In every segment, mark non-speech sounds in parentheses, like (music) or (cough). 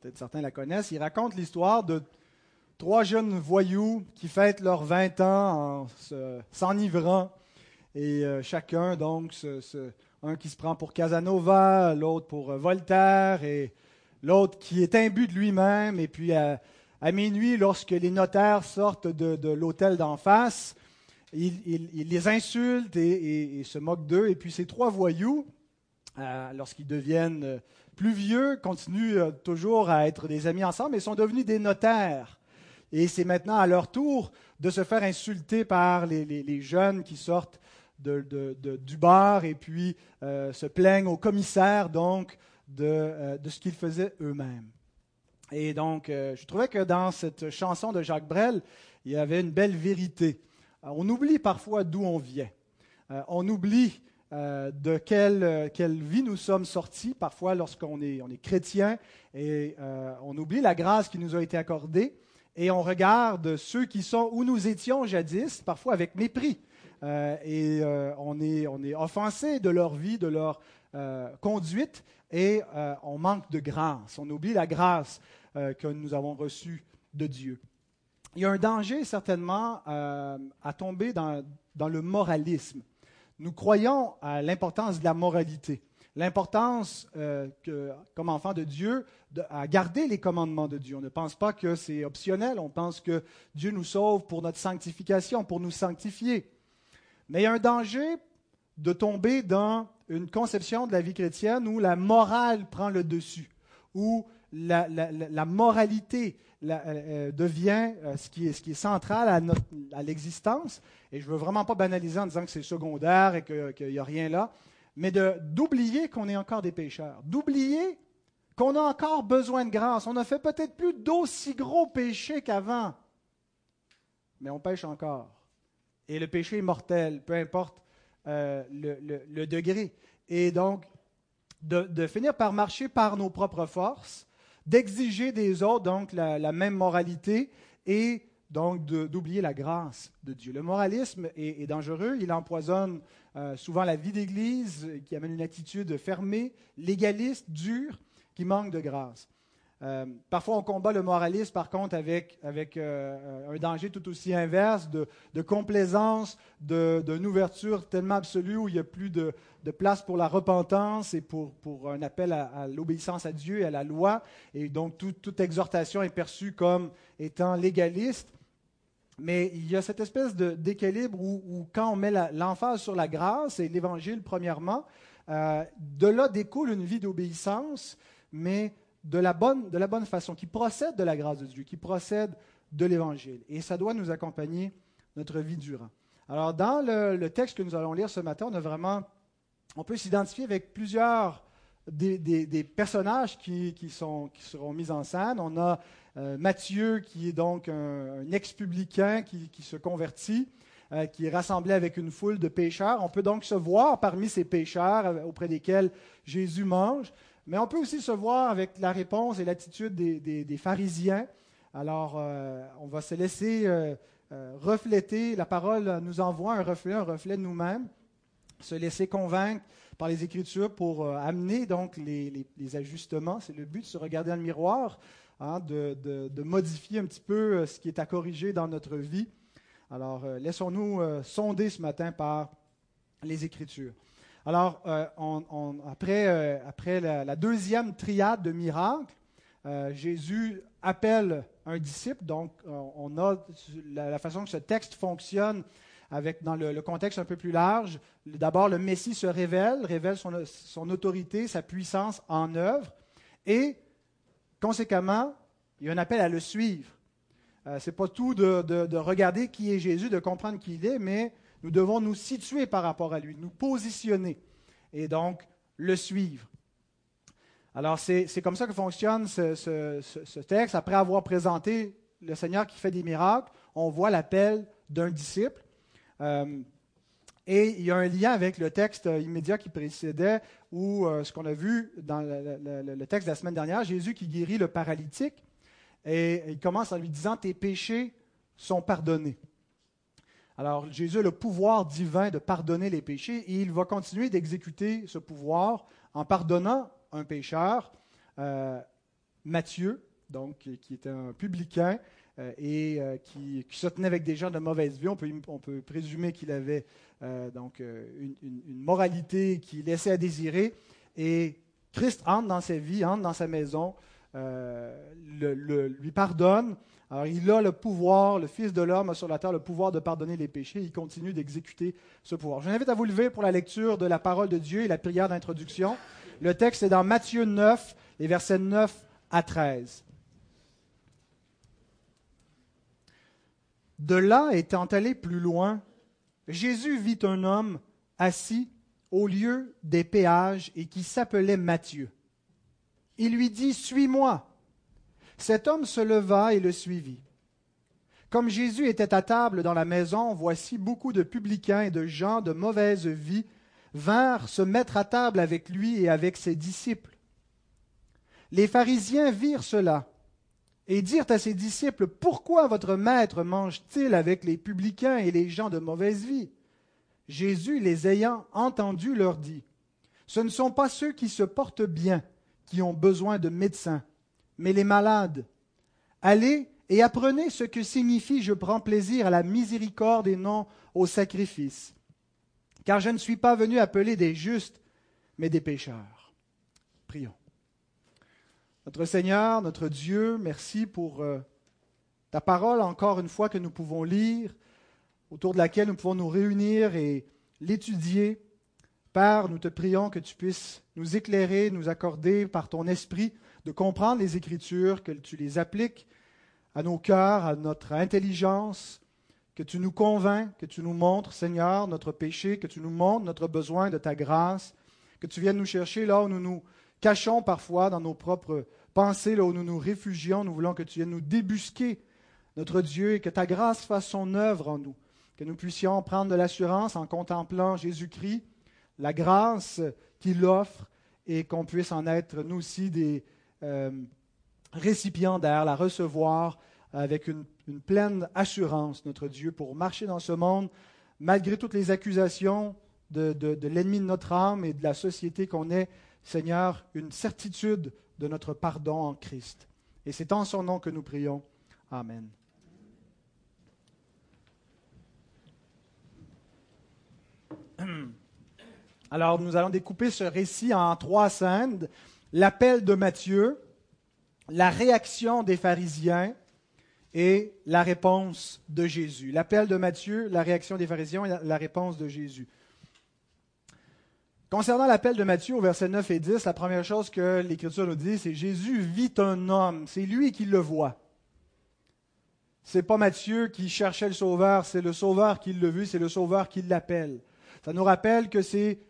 peut-être certains la connaissent. Il raconte l'histoire de trois jeunes voyous qui fêtent leurs 20 ans en s'enivrant. Et euh, chacun, donc, un qui se prend pour Casanova, l'autre pour euh, Voltaire, et l'autre qui est imbu de lui-même. Et puis, à, minuit, lorsque les notaires sortent de, l'hôtel d'en face, il, les insulte et, se moque d'eux. Et puis, ces trois voyous, euh, lorsqu'ils deviennent plus vieux, continuent toujours à être des amis ensemble, mais sont devenus des notaires. Et c'est maintenant à leur tour de se faire insulter par les, jeunes qui sortent du bar et puis euh, se plaignent au commissaire donc de, euh, ce qu'ils faisaient eux-mêmes. Et donc, euh, je trouvais que dans cette chanson de Jacques Brel, il y avait une belle vérité. on oublie parfois d'où on vient. on oublie de quelle, quelle, vie nous sommes sortis, parfois lorsqu'on est, on est chrétien, et on oublie la grâce qui nous a été accordée et on regarde ceux qui sont où nous étions jadis, parfois avec mépris. Euh, et euh, on, est, on est offensé de leur vie, de leur euh, conduite, et on manque de grâce. On oublie la grâce que nous avons reçue de Dieu. Il y a un danger certainement à tomber dans, dans le moralisme. Nous croyons à l'importance de la moralité l'importance euh, comme enfant de Dieu, à garder les commandements de Dieu. On ne pense pas que c'est optionnel, on pense que Dieu nous sauve pour notre sanctification, pour nous sanctifier. Mais il y a un danger de tomber dans une conception de la vie chrétienne où la morale prend le dessus, où la, moralité euh, euh, devient ce, qui est, ce, qui est, central à, à l'existence. Et je ne veux vraiment pas banaliser en disant que c'est secondaire et qu'il n'y a rien là mais d'oublier qu'on est encore des pécheurs, d'oublier qu'on a encore besoin de grâce. On a fait peut-être plus d'aussi gros péchés qu'avant, mais on pêche encore. Et le péché est mortel, peu importe euh, le, degré. Et donc, de, finir par marcher par nos propres forces, d'exiger des autres donc la, même moralité et donc d'oublier la grâce de Dieu. Le moralisme est, dangereux, il empoisonne euh, souvent la vie d'Église, qui amène une attitude fermée, légaliste, dure, qui manque de grâce. Euh, parfois, on combat le moralisme, par contre, avec, avec euh, un danger tout aussi inverse de, complaisance, d'une ouverture tellement absolue où il n'y a plus de, place pour la repentance et pour, pour un appel à, l'obéissance à Dieu et à la loi. Et donc, toute exhortation est perçue comme étant légaliste. Mais il y a cette espèce d'équilibre où, quand on met l'emphase sur la grâce et l'Évangile, premièrement, euh, de là découle une vie d'obéissance, mais de la, bonne, de la bonne façon, qui procède de la grâce de Dieu, qui procède de l'Évangile. Et ça doit nous accompagner notre vie durant. Alors, dans le, texte que nous allons lire ce matin, on a vraiment, on peut s'identifier avec plusieurs des, personnages qui, sont, qui seront mis en scène. On a euh, Matthieu, qui est donc un, ex-publicain qui, se convertit, euh, qui est rassemblé avec une foule de pécheurs. On peut donc se voir parmi ces pécheurs euh, auprès desquels Jésus mange, mais on peut aussi se voir avec la réponse et l'attitude des, pharisiens. Alors, on va se laisser refléter, la parole nous envoie un reflet, un reflet de nous-mêmes, se laisser convaincre par les Écritures pour amener donc les, les ajustements. C'est le but de se regarder dans le miroir Hein, de, modifier un petit peu euh, ce qui est à corriger dans notre vie. Alors, euh, laissons-nous euh, sonder ce matin par les Écritures. Alors, après, après la, deuxième triade de miracles, Jésus appelle un disciple. Donc, on a la, façon que ce texte fonctionne avec, dans le, contexte un peu plus large. D'abord, le Messie se révèle, révèle son, autorité, sa puissance en œuvre. Et Conséquemment, il y a un appel à le suivre. Euh, Ce n'est pas tout de, regarder qui est Jésus, de comprendre qui il est, mais nous devons nous situer par rapport à lui, nous positionner et donc le suivre. Alors c'est comme ça que fonctionne ce, texte. Après avoir présenté le Seigneur qui fait des miracles, on voit l'appel d'un disciple. Euh, et il y a un lien avec le texte immédiat qui précédait, ou euh, ce qu'on a vu dans le, texte de la semaine dernière, Jésus qui guérit le paralytique. Et il commence en lui disant, tes péchés sont pardonnés. Alors Jésus a le pouvoir divin de pardonner les péchés et il va continuer d'exécuter ce pouvoir en pardonnant un pécheur, euh, Matthieu, donc, qui était un publicain et qui, se tenait avec des gens de mauvaise vie. On peut, on présumer qu'il avait donc une, moralité qui laissait à désirer. Et Christ entre dans sa vie, entre dans sa maison, lui pardonne. Alors il a le pouvoir, le Fils de l'homme a sur la terre le pouvoir de pardonner les péchés. Il continue d'exécuter ce pouvoir. Je vous invite à vous lever pour la lecture de la parole de Dieu et la prière d'introduction. Le texte est dans Matthieu 9, les versets 9 à 13. De là, étant allé plus loin, Jésus vit un homme assis au lieu des péages et qui s'appelait Matthieu. Il lui dit, Suis-moi. Cet homme se leva et le suivit. Comme Jésus était à table dans la maison, voici beaucoup de publicains et de gens de mauvaise vie vinrent se mettre à table avec lui et avec ses disciples. Les pharisiens virent cela et dirent à ses disciples, Pourquoi votre maître mange-t-il avec les publicains et les gens de mauvaise vie? Jésus, les ayant entendus, leur dit, Ce ne sont pas ceux qui se portent bien qui ont besoin de médecins, mais les malades. Allez et apprenez ce que signifie je prends plaisir à la miséricorde et non au sacrifice. Car je ne suis pas venu appeler des justes, mais des pécheurs. Prions. Notre Seigneur, notre Dieu, merci pour euh, ta parole encore une fois que nous pouvons lire, autour de laquelle nous pouvons nous réunir et l'étudier. Père, nous te prions que tu puisses nous éclairer, nous accorder par ton esprit de comprendre les Écritures, que tu les appliques à nos cœurs, à notre intelligence, que tu nous convaincs, que tu nous montres, Seigneur, notre péché, que tu nous montres notre besoin de ta grâce, que tu viennes nous chercher là où nous nous cachons parfois dans nos propres pensées, là où nous nous réfugions. Nous voulons que tu viennes nous débusquer, notre Dieu, et que ta grâce fasse son œuvre en nous, que nous puissions prendre de l'assurance en contemplant Jésus-Christ, la grâce qu'il offre, et qu'on puisse en être, nous aussi, des, récipiendaire, la recevoir avec une, pleine assurance, notre Dieu, pour marcher dans ce monde, malgré toutes les accusations de, de l'ennemi de notre âme et de la société qu'on est, Seigneur, une certitude de notre pardon en Christ. Et c'est en son nom que nous prions. Amen. (clears throat) Alors, nous allons découper ce récit en trois scènes. L'appel de Matthieu, la réaction des pharisiens et la réponse de Jésus. L'appel de Matthieu, la réaction des pharisiens et la réponse de Jésus. Concernant l'appel de Matthieu au verset 9 et 10, la première chose que l'Écriture nous dit, c'est Jésus vit un homme, c'est lui qui le voit. C'est pas Matthieu qui cherchait le Sauveur, c'est le Sauveur qui l'a vu, c'est le Sauveur qui l'appelle. Ça nous rappelle que c'est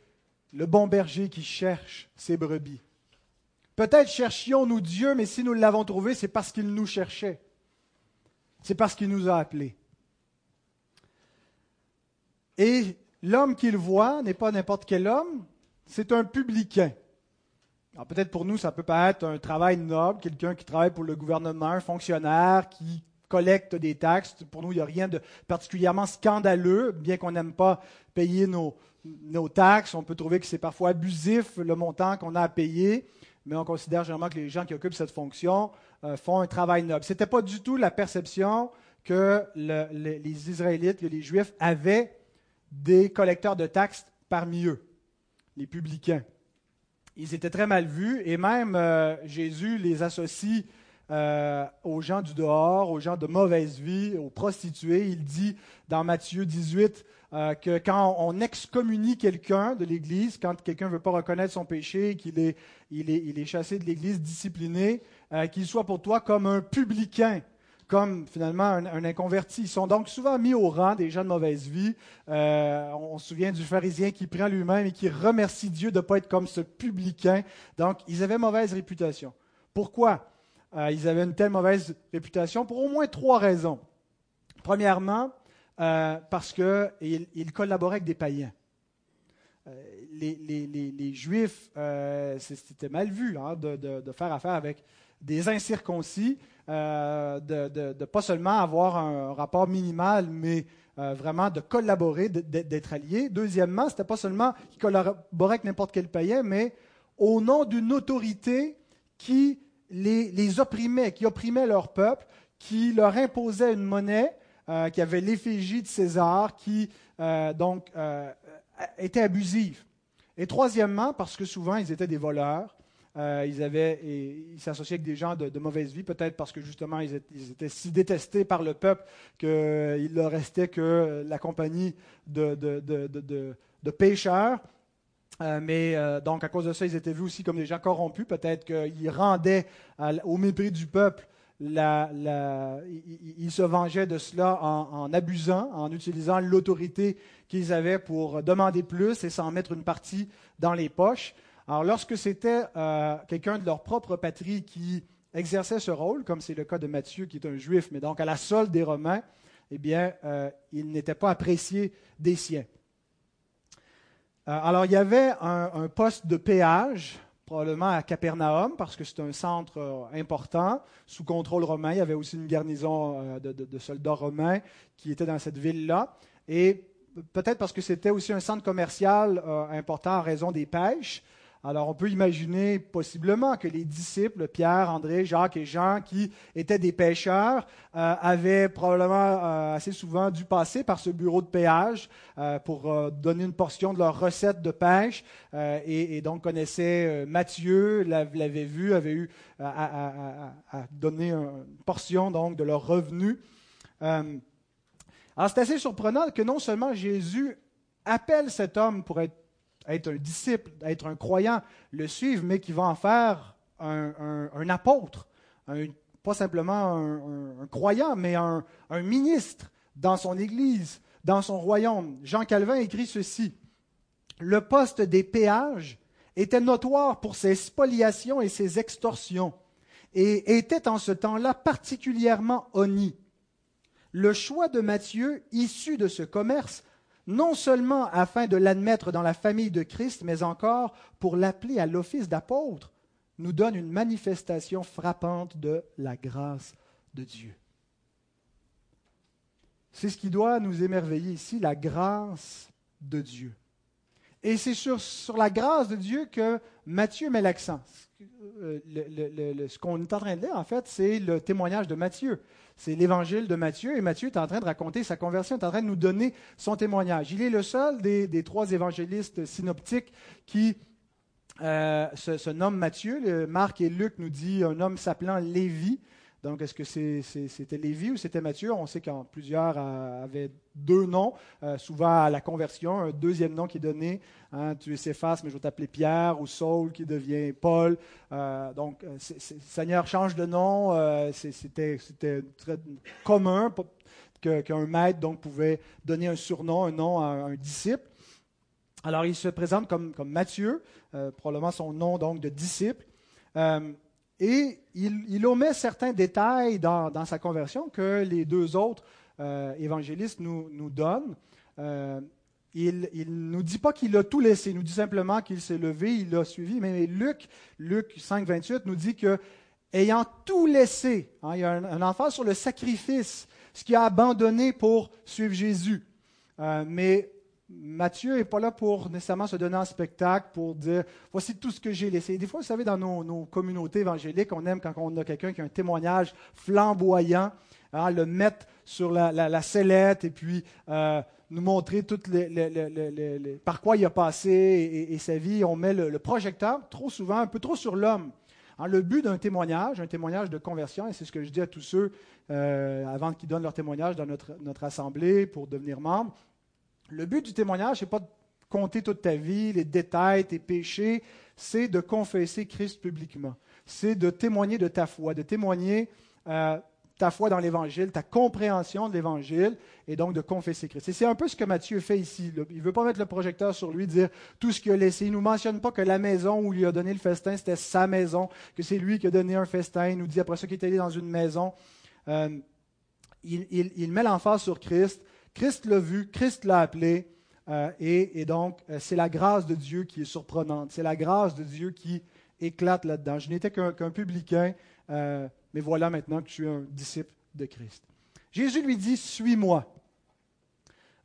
le bon berger qui cherche ses brebis. Peut-être cherchions-nous Dieu, mais si nous l'avons trouvé, c'est parce qu'il nous cherchait. C'est parce qu'il nous a appelés. Et l'homme qu'il voit n'est pas n'importe quel homme, c'est un publicain. Alors peut-être pour nous, ça peut pas être un travail noble, quelqu'un qui travaille pour le gouvernement, un fonctionnaire qui collecte des taxes. Pour nous, il n'y a rien de particulièrement scandaleux, bien qu'on n'aime pas payer nos, nos taxes. On peut trouver que c'est parfois abusif le montant qu'on a à payer mais on considère généralement que les gens qui occupent cette fonction euh, font un travail noble. Ce n'était pas du tout la perception que les Israélites, que les Juifs avaient des collecteurs de taxes parmi eux, les publicains. Ils étaient très mal vus et même euh, Jésus les associe euh, aux gens du dehors, aux gens de mauvaise vie, aux prostituées. Il dit dans Matthieu 18 euh, que quand on excommunie quelqu'un de l'Église, quand quelqu'un ne veut pas reconnaître son péché, qu'il est, il est, il est chassé de l'Église, discipliné, euh, qu'il soit pour toi comme un publicain comme finalement un, inconverti. Ils sont donc souvent mis au rang des gens de mauvaise vie. on, se souvient du pharisien qui prend lui-même et qui remercie Dieu de ne pas être comme ce publicain. Donc, ils avaient mauvaise réputation. Pourquoi? Euh, ils avaient une telle mauvaise réputation pour au moins trois raisons. Premièrement, euh, parce qu'ils collaboraient avec des païens. Euh, les, Juifs, c'était mal vu hein, de, faire affaire avec des incirconcis, de, pas seulement avoir un rapport minimal, mais vraiment de collaborer, d'être alliés. Deuxièmement, ce n'était pas seulement qu'ils collaboraient avec n'importe quel païen, mais au nom d'une autorité qui les, opprimait, qui opprimaient leur peuple, qui leur imposait une monnaie euh, qui avait l'effigie de César, qui euh, donc euh, était abusive. Et troisièmement, parce que souvent ils étaient des voleurs, ils, avaient, ils s'associaient avec des gens de, mauvaise vie, peut-être parce que justement ils étaient, si détestés par le peuple qu'il leur restait que la compagnie de, de pécheurs. Euh, mais euh, donc, à cause de ça, ils étaient vus aussi comme des gens corrompus. Peut-être qu'ils rendaient au mépris du peuple, la, ils, se vengeaient de cela en, abusant, en utilisant l'autorité qu'ils avaient pour demander plus et s'en mettre une partie dans les poches. Alors, lorsque c'était euh, quelqu'un de leur propre patrie qui exerçait ce rôle, comme c'est le cas de Matthieu, qui est un juif, mais donc à la solde des Romains, eh bien, il n'était pas apprécié des siens. Euh, alors, il y avait un, poste de péage, probablement à Capernaum, parce que c'est un centre euh, important, sous contrôle romain. Il y avait aussi une garnison euh, de, soldats romains qui était dans cette ville-là. Et peut-être parce que c'était aussi un centre commercial important en raison des pêches. Alors on peut imaginer possiblement que les disciples, Pierre, André, Jacques et Jean, qui étaient des pêcheurs, euh, avaient probablement euh, assez souvent dû passer par ce bureau de péage euh, pour donner une portion de leur recette de pêche et, donc connaissaient Matthieu, l'avait vu, avait eu à, donner une portion donc de leur revenu. alors c'est assez surprenant que non seulement Jésus appelle cet homme pour être être un disciple, être un croyant, le suivre, mais qui va en faire un, apôtre, pas simplement un, croyant, mais un, ministre dans son Église, dans son royaume. Jean Calvin écrit ceci. Le poste des péages était notoire pour ses spoliations et ses extorsions, et était en ce temps-là particulièrement honni. Le choix de Matthieu, issu de ce commerce, non seulement afin de l'admettre dans la famille de Christ, mais encore pour l'appeler à l'office d'apôtre, nous donne une manifestation frappante de la grâce de Dieu. C'est ce qui doit nous émerveiller ici, la grâce de Dieu. Et c'est sur, la grâce de Dieu que Matthieu met l'accent. Euh, ce qu'on est en train de lire, en fait, c'est le témoignage de Matthieu. C'est l'évangile de Matthieu, et Matthieu est en train de raconter sa conversion, est en train de nous donner son témoignage. Il est le seul des, trois évangélistes synoptiques qui euh, se, se, nomme Matthieu. Marc et Luc nous disent un homme s'appelant Lévi. Donc, est-ce que c'était Lévi ou c'était Matthieu On sait qu'en plusieurs avaient deux noms, euh, souvent à la conversion, un deuxième nom qui est donné. Hein, tu es Céphas, mais je vais t'appeler Pierre, ou Saul qui devient Paul. Euh, donc, euh, Seigneur change de nom. c'était très commun qu'un maître donc, pouvait donner un surnom, un nom à un disciple. Alors, il se présente comme, comme Matthieu, probablement son nom donc de disciple. Et il, omet certains détails dans, sa conversion que les deux autres euh, évangélistes nous, donnent. Euh, il ne nous dit pas qu'il a tout laissé, il nous dit simplement qu'il s'est levé, il l'a suivi. Mais Luc, Luc 5, 28 nous dit que, ayant tout laissé, hein, il y a un, enfant sur le sacrifice, ce qu'il a abandonné pour suivre Jésus. Euh, mais Matthieu n'est pas là pour nécessairement se donner un spectacle, pour dire voici tout ce que j'ai laissé. Des fois, vous savez, dans nos, communautés évangéliques, on aime quand on a quelqu'un qui a un témoignage flamboyant, hein, le mettre sur la, sellette et puis euh, nous montrer toutes les, par quoi il a passé et, sa vie. On met le, projecteur trop souvent, un peu trop sur l'homme. Hein, le but d'un témoignage, un témoignage de conversion, et c'est ce que je dis à tous ceux euh, avant qu'ils donnent leur témoignage dans notre, notre assemblée pour devenir membre, le but du témoignage, n'est pas de compter toute ta vie, les détails, tes péchés, c'est de confesser Christ publiquement. C'est de témoigner de ta foi, de témoigner euh, ta foi dans l'Évangile, ta compréhension de l'Évangile, et donc de confesser Christ. Et c'est un peu ce que Matthieu fait ici. Il ne veut pas mettre le projecteur sur lui, dire tout ce qu'il a laissé. Il ne nous mentionne pas que la maison où il a donné le festin, c'était sa maison, que c'est lui qui a donné un festin. Il nous dit après ça qu'il est allé dans une maison. Euh, il met l'emphase sur Christ. Christ l'a vu, Christ l'a appelé, euh, et, donc euh, c'est la grâce de Dieu qui est surprenante, c'est la grâce de Dieu qui éclate là-dedans. Je n'étais qu'un publicain, euh, mais voilà maintenant que je suis un disciple de Christ. Jésus lui dit, suis-moi.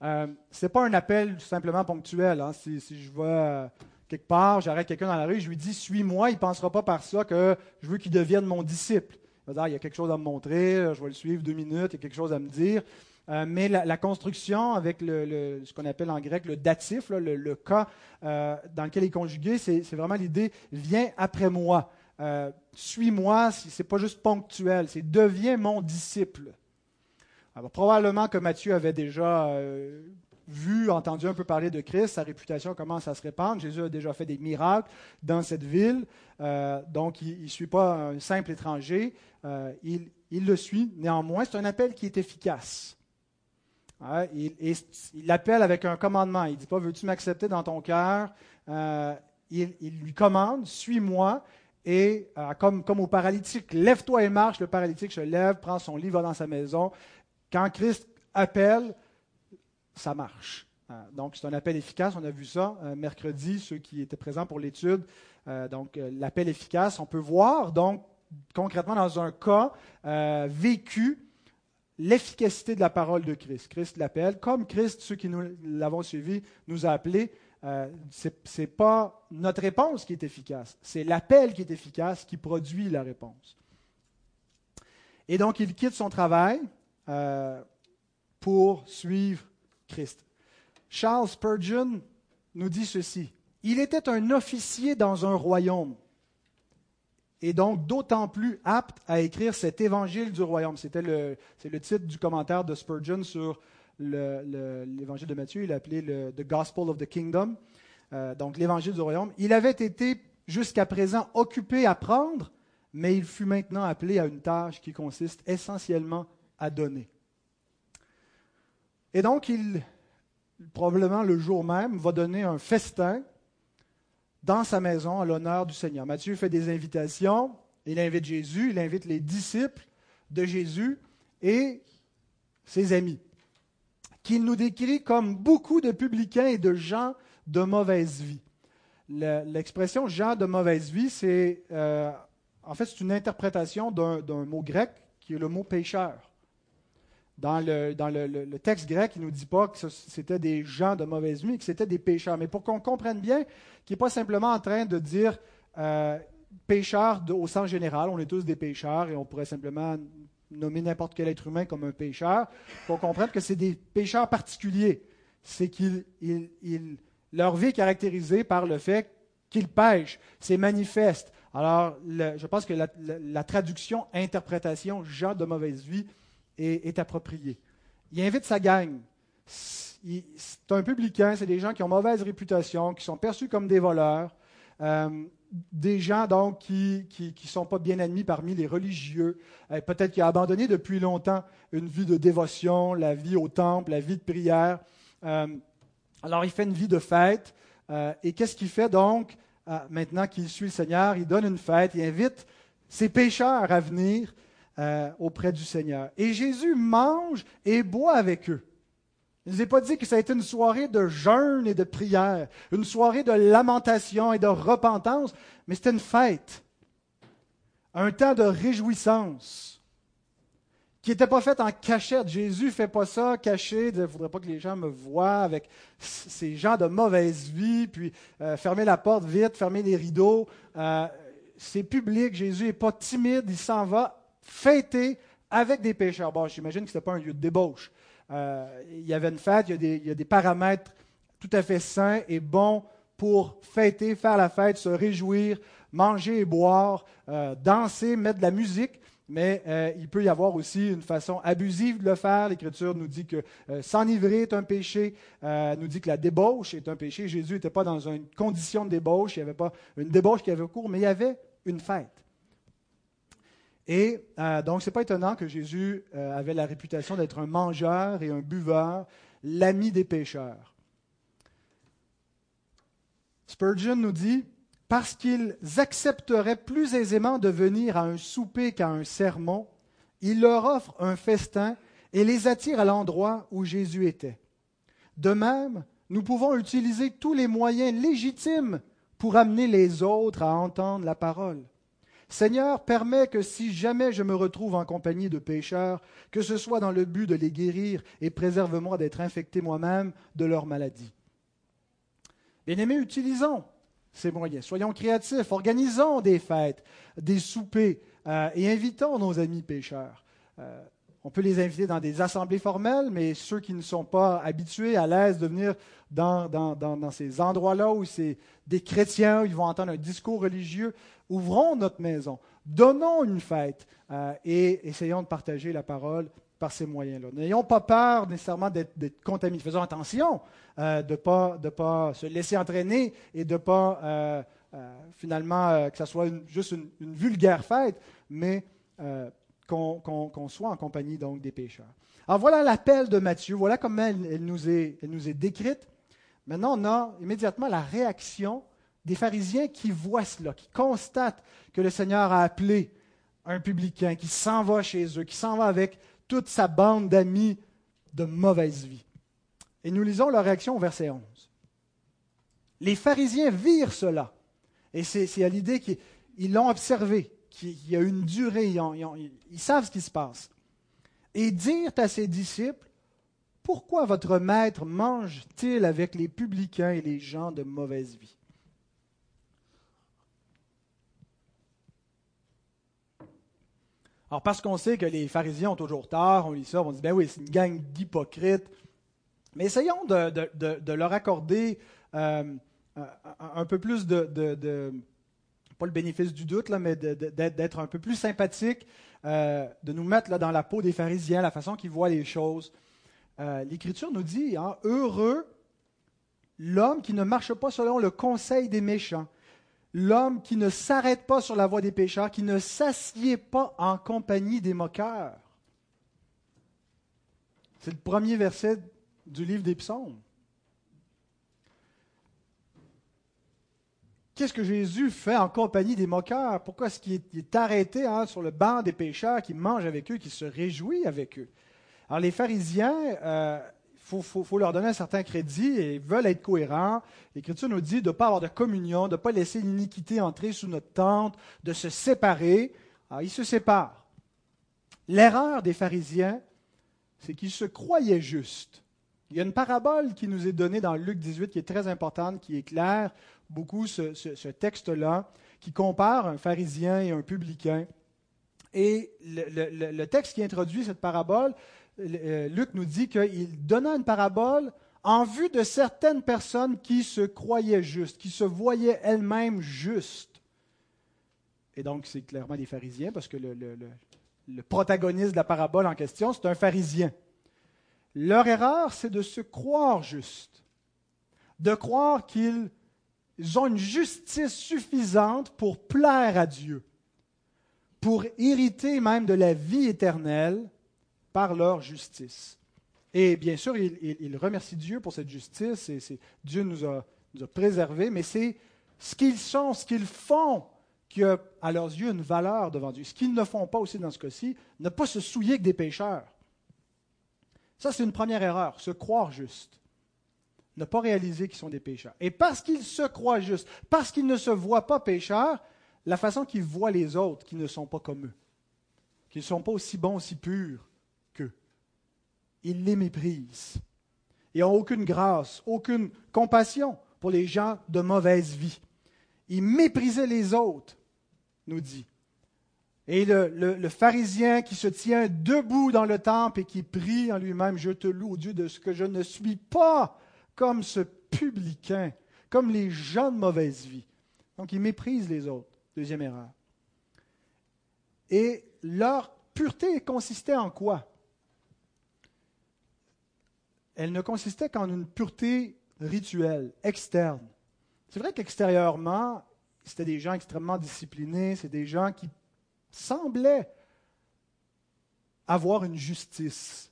ce n'est pas un appel simplement ponctuel. Hein. Si, je vois quelque part, j'arrête quelqu'un dans la rue, je lui dis Suis-moi, il ne pensera pas par ça que je veux qu'il devienne mon disciple. Il va dire Il y a quelque chose à me montrer, je vais le suivre deux minutes, il y a quelque chose à me dire. Euh, mais la, construction avec le, ce qu'on appelle en grec le datif, le, cas euh, dans lequel il est conjugué, c'est vraiment l'idée viens après moi, euh, suis-moi, ce n'est pas juste ponctuel, c'est deviens mon disciple. Alors, probablement que Matthieu avait déjà vu, entendu un peu parler de Christ, sa réputation commence à se répandre. Jésus a déjà fait des miracles dans cette ville, donc il ne suit pas un simple étranger, il, le suit. Néanmoins, c'est un appel qui est efficace. Il, l'appelle avec un commandement. Il ne dit pas Veux-tu m'accepter dans ton cœur? Euh, il, lui commande Suis-moi. Et euh, comme, comme au paralytique, lève-toi et marche. Le paralytique se lève, prend son lit, va dans sa maison. Quand Christ appelle, ça marche. Euh, donc, c'est un appel efficace. On a vu ça mercredi, ceux qui étaient présents pour l'étude. donc, l'appel efficace, on peut voir, donc, concrètement, dans un cas vécu, l'efficacité de la parole de Christ. Christ l'appelle, comme Christ, ceux qui nous l'avons suivi, nous a appelés. Euh, ce n'est pas notre réponse qui est efficace, c'est l'appel qui est efficace qui produit la réponse. Et donc, il quitte son travail euh, pour suivre Christ. Charles Spurgeon nous dit ceci. Il était un officier dans un royaume et donc d'autant plus apte à écrire cet évangile du royaume. C'était le, c'est le titre du commentaire de Spurgeon sur l'évangile de Matthieu. Il appelé le The Gospel of the Kingdom, euh, donc l'évangile du royaume. Il avait été jusqu'à présent occupé à prendre, mais il fut maintenant appelé à une tâche qui consiste essentiellement à donner. Et donc, il, probablement le jour même, va donner un festin dans sa maison à l'honneur du Seigneur. Matthieu fait des invitations. Il invite Jésus, il invite les disciples de Jésus et ses amis, qu'il nous décrit comme beaucoup de publicains et de gens de mauvaise vie. L'expression gens de mauvaise vie, c'est euh, en fait c'est une interprétation d'un mot grec qui est le mot pécheur. Dans, le, texte grec, il ne nous dit pas que c'était des gens de mauvaise vie, que c'était des pécheurs. Mais pour qu'on comprenne bien qu'il n'est pas simplement en train de dire euh, pécheurs au sens général, on est tous des pécheurs et on pourrait simplement nommer n'importe quel être humain comme un pécheur, pour comprendre que c'est des pécheurs particuliers. C'est qu'ils leur vie est caractérisée par le fait qu'ils pêchent, c'est manifeste. Alors, je pense que la, la traduction, interprétation, gens de mauvaise vie, est, approprié. Il invite sa gang. C'est un publicain, c'est des gens qui ont mauvaise réputation, qui sont perçus comme des voleurs, euh, des gens donc qui ne sont pas bien admis parmi les religieux, euh, peut-être qui a abandonné depuis longtemps une vie de dévotion, la vie au temple, la vie de prière. Euh, alors il fait une vie de fête. et qu'est-ce qu'il fait donc? Maintenant qu'il suit le Seigneur Il donne une fête, il invite ses pécheurs à venir euh, auprès du Seigneur. Et Jésus mange et boit avec eux. Il ne nous a pas dit que ça a été une soirée de jeûne et de prière, une soirée de lamentation et de repentance, mais c'était une fête, un temps de réjouissance qui n'était pas fait en cachette. Jésus ne fait pas ça caché, il ne faudrait pas que les gens me voient avec ces gens de mauvaise vie, puis euh, fermer la porte vite, fermer les rideaux. Euh, c'est public, Jésus n'est pas timide, il s'en va fêter avec des pécheurs. Bon, j'imagine que ce n'était pas un lieu de débauche. Euh, il y avait une fête, il y, a des, il y, a des, paramètres tout à fait sains et bons pour fêter, faire la fête, se réjouir, manger et boire, euh, danser, mettre de la musique. Mais euh, il peut y avoir aussi une façon abusive de le faire. L'Écriture nous dit que s'enivrer est un péché, nous dit que la débauche est un péché. Jésus n'était pas dans une condition de débauche, il n'y avait pas une débauche qui avait cours, mais il y avait une fête. Et euh, donc, ce n'est pas étonnant que Jésus euh, avait la réputation d'être un mangeur et un buveur, l'ami des pécheurs. Spurgeon nous dit, parce qu'ils accepteraient plus aisément de venir à un souper qu'à un sermon, il leur offre un festin et les attire à l'endroit où Jésus était. De même, nous pouvons utiliser tous les moyens légitimes pour amener les autres à entendre la parole. Seigneur, permets que si jamais je me retrouve en compagnie de pécheurs, que ce soit dans le but de les guérir et préserve-moi d'être infecté moi-même de leur maladie. Bien-aimés, utilisons ces moyens. Soyons créatifs, organisons des fêtes, des soupers euh, et invitons nos amis pécheurs. Euh, on peut les inviter dans des assemblées formelles, mais ceux qui ne sont pas habitués, à l'aise de venir dans, dans, ces endroits-là où c'est des chrétiens, où ils vont entendre un discours religieux, ouvrons notre maison, donnons une fête euh, et essayons de partager la parole par ces moyens-là. N'ayons pas peur nécessairement d'être contaminés. Faisons attention euh, de ne pas, de pas se laisser entraîner et de ne pas euh, finalement que ce soit juste une, vulgaire fête, mais qu'on soit en compagnie donc des pécheurs. Alors voilà l'appel de Matthieu, voilà comment elle, nous est, elle nous est décrite. Maintenant, on a immédiatement la réaction des pharisiens qui voient cela, qui constatent que le Seigneur a appelé un publicain, qui s'en va chez eux, qui s'en va avec toute sa bande d'amis de mauvaise vie. Et nous lisons leur réaction au verset 11. Les pharisiens virent cela. Et c'est à l'idée qu'ils l'ont observé qu'il y a une durée, ils, savent ce qui se passe. Et dire à ses disciples, pourquoi votre maître mange-t-il avec les publicains et les gens de mauvaise vie? Alors, parce qu'on sait que les pharisiens ont toujours tort, on lit ça, on dit, ben oui, c'est une gang d'hypocrites. Mais essayons de, leur accorder euh, un peu plus de, pas le bénéfice du doute, mais d'être un peu plus sympathique, euh, de nous mettre dans la peau des pharisiens, la façon qu'ils voient les choses. Euh, L'Écriture nous dit, hein, heureux l'homme qui ne marche pas selon le conseil des méchants, l'homme qui ne s'arrête pas sur la voie des pécheurs, qui ne s'assied pas en compagnie des moqueurs. C'est le premier verset du livre des psaumes. Qu'est-ce que Jésus fait en compagnie des moqueurs? Pourquoi est-ce qu'il est, arrêté hein, sur le banc des pécheurs, qui mange avec eux, qui se réjouit avec eux? Alors les pharisiens, euh, faut, leur donner un certain crédit et veulent être cohérents. L'Écriture nous dit de ne pas avoir de communion, de ne pas laisser l'iniquité entrer sous notre tente, de se séparer. Alors ils se séparent. L'erreur des pharisiens, c'est qu'ils se croyaient justes. Il y a une parabole qui nous est donnée dans Luc 18 qui est très importante, qui est claire beaucoup ce, texte-là, qui compare un pharisien et un publicain. Et le, texte qui introduit cette parabole, Luc nous dit qu'il donna une parabole en vue de certaines personnes qui se croyaient justes, qui se voyaient elles-mêmes justes. Et donc, c'est clairement des pharisiens, parce que le, le protagoniste de la parabole en question, c'est un pharisien. Leur erreur, c'est de se croire juste, de croire qu'ils ils ont une justice suffisante pour plaire à Dieu, pour hériter même de la vie éternelle par leur justice. Et bien sûr, ils, remercient Dieu pour cette justice, et Dieu nous a, préservés, mais c'est ce qu'ils sont, ce qu'ils font qui a à leurs yeux une valeur devant Dieu. Ce qu'ils ne font pas aussi dans ce cas-ci, ne pas se souiller que des pécheurs. Ça, c'est une première erreur, se croire juste ne pas réaliser qu'ils sont des pécheurs. Et parce qu'ils se croient justes, parce qu'ils ne se voient pas pécheurs, la façon qu'ils voient les autres qui ne sont pas comme eux, qui ne sont pas aussi bons, aussi purs ils les méprisent. Ils n'ont aucune grâce, aucune compassion pour les gens de mauvaise vie. Ils méprisaient les autres, nous dit. Et le, le, pharisien qui se tient debout dans le temple et qui prie en lui-même, je te loue, Dieu, de ce que je ne suis pas comme ce publicain, comme les gens de mauvaise vie. Donc, ils méprisent les autres. Deuxième erreur. Et leur pureté consistait en quoi? Elle ne consistait qu'en une pureté rituelle, externe. C'est vrai qu'extérieurement, c'était des gens extrêmement disciplinés, c'est des gens qui semblaient avoir une justice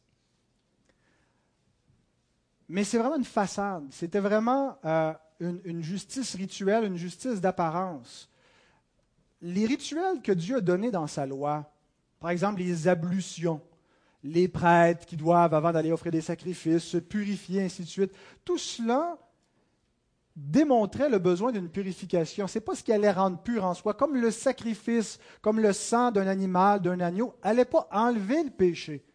mais c'est vraiment une façade. C'était vraiment euh, une, justice rituelle, une justice d'apparence. Les rituels que Dieu a donnés dans sa loi, par exemple les ablutions, les prêtres qui doivent, avant d'aller offrir des sacrifices, se purifier, ainsi de suite, tout cela démontrait le besoin d'une purification. Ce n'est pas ce qui allait rendre pur en soi, comme le sacrifice, comme le sang d'un animal, d'un agneau, n'allait pas enlever le péché.